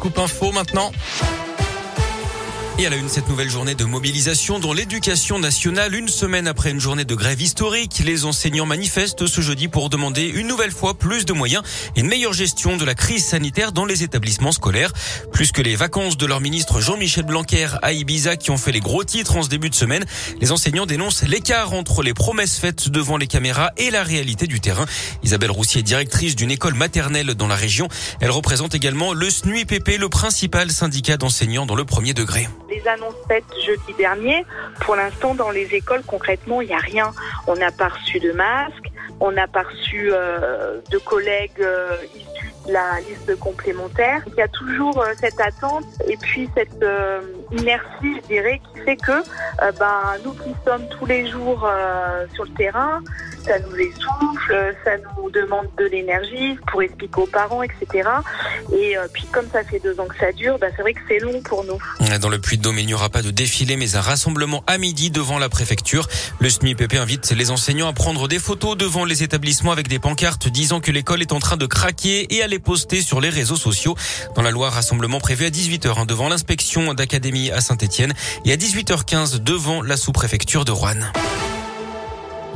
Scoop Info maintenant. Et à la une, cette nouvelle journée de mobilisation dans l'éducation nationale, une semaine après une journée de grève historique, les enseignants manifestent ce jeudi pour demander une nouvelle fois plus de moyens et une meilleure gestion de la crise sanitaire dans les établissements scolaires. Plus que les vacances de leur ministre Jean-Michel Blanquer à Ibiza qui ont fait les gros titres en ce début de semaine, les enseignants dénoncent l'écart entre les promesses faites devant les caméras et la réalité du terrain. Isabelle Roussier, directrice d'une école maternelle dans la région, elle représente également le SNUIPP, le principal syndicat d'enseignants dans le premier degré les annonces faites jeudi dernier, pour l'instant, dans les écoles, concrètement, il n'y a rien. On n'a pas reçu de masques, on n'a pas reçu euh, de collègues euh, issus de la liste complémentaire. Il y a toujours euh, cette attente et puis cette inertie, je dirais, qui fait que ben, nous qui sommes tous les jours sur le terrain, ça nous essouffle, ça nous demande de l'énergie pour expliquer aux parents, etc. Et euh, puis comme ça fait deux ans que ça dure, bah, c'est vrai que c'est long pour nous. Dans le Puy-de-Dôme, il n'y aura pas de défilé, mais un rassemblement à midi devant la préfecture. Le SNUIPP invite les enseignants à prendre des photos devant les établissements avec des pancartes disant que l'école est en train de craquer et à les poster sur les réseaux sociaux. Dans la Loire, rassemblement prévu à 18h hein, devant l'inspection d'académie à Saint-Etienne et à 18h15 devant la sous-préfecture de Rouen.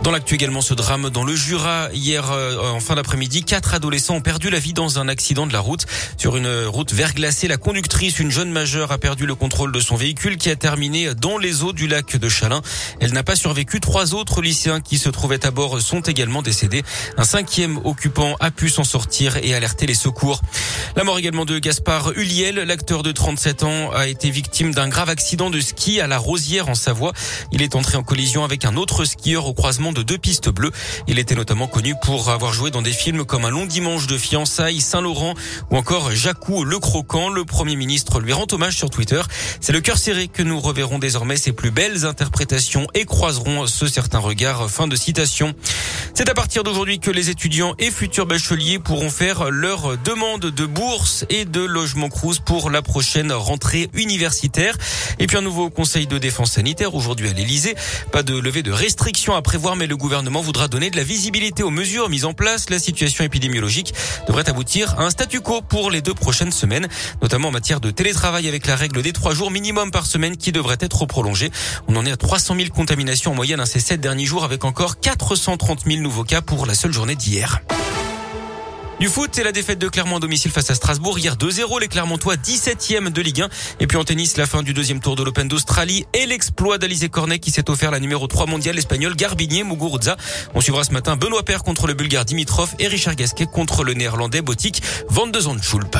Dans l'actu également, ce drame dans le Jura. Hier, euh, en fin d'après-midi, quatre adolescents ont perdu la vie dans un accident de la route. Sur une route verglacée, la conductrice, une jeune majeure, a perdu le contrôle de son véhicule qui a terminé dans les eaux du lac de Chalin. Elle n'a pas survécu. Trois autres lycéens qui se trouvaient à bord sont également décédés. Un cinquième occupant a pu s'en sortir et alerter les secours. La mort également de Gaspard Huliel, l'acteur de 37 ans, a été victime d'un grave accident de ski à la Rosière en Savoie. Il est entré en collision avec un autre skieur au croisement de deux pistes bleues. Il était notamment connu pour avoir joué dans des films comme Un long dimanche de fiançailles, Saint-Laurent ou encore Jacou le Croquant. Le Premier ministre lui rend hommage sur Twitter. C'est le cœur serré que nous reverrons désormais ses plus belles interprétations et croiserons ce certain regard. Fin de citation. C'est à partir d'aujourd'hui que les étudiants et futurs bacheliers pourront faire leur demande de bourse et de logement Crous pour la prochaine rentrée universitaire. Et puis un nouveau conseil de défense sanitaire aujourd'hui à l'Elysée. Pas de levée de restrictions à prévoir, mais le gouvernement voudra donner de la visibilité aux mesures mises en place. La situation épidémiologique devrait aboutir à un statu quo pour les deux prochaines semaines, notamment en matière de télétravail avec la règle des trois jours minimum par semaine qui devrait être prolongée. On en est à 300 000 contaminations en moyenne ces sept derniers jours avec encore 430 000 nouveaux cas pour la seule journée d'hier. Du foot, c'est la défaite de Clermont à domicile face à Strasbourg. Hier 2-0, les Clermontois 17e de Ligue 1. Et puis en tennis, la fin du deuxième tour de l'Open d'Australie et l'exploit d'Alizé Cornet qui s'est offert la numéro 3 mondiale espagnol Garbinier Muguruza. On suivra ce matin Benoît Père contre le Bulgare Dimitrov et Richard Gasquet contre le Néerlandais Botik Van de Zandschulp.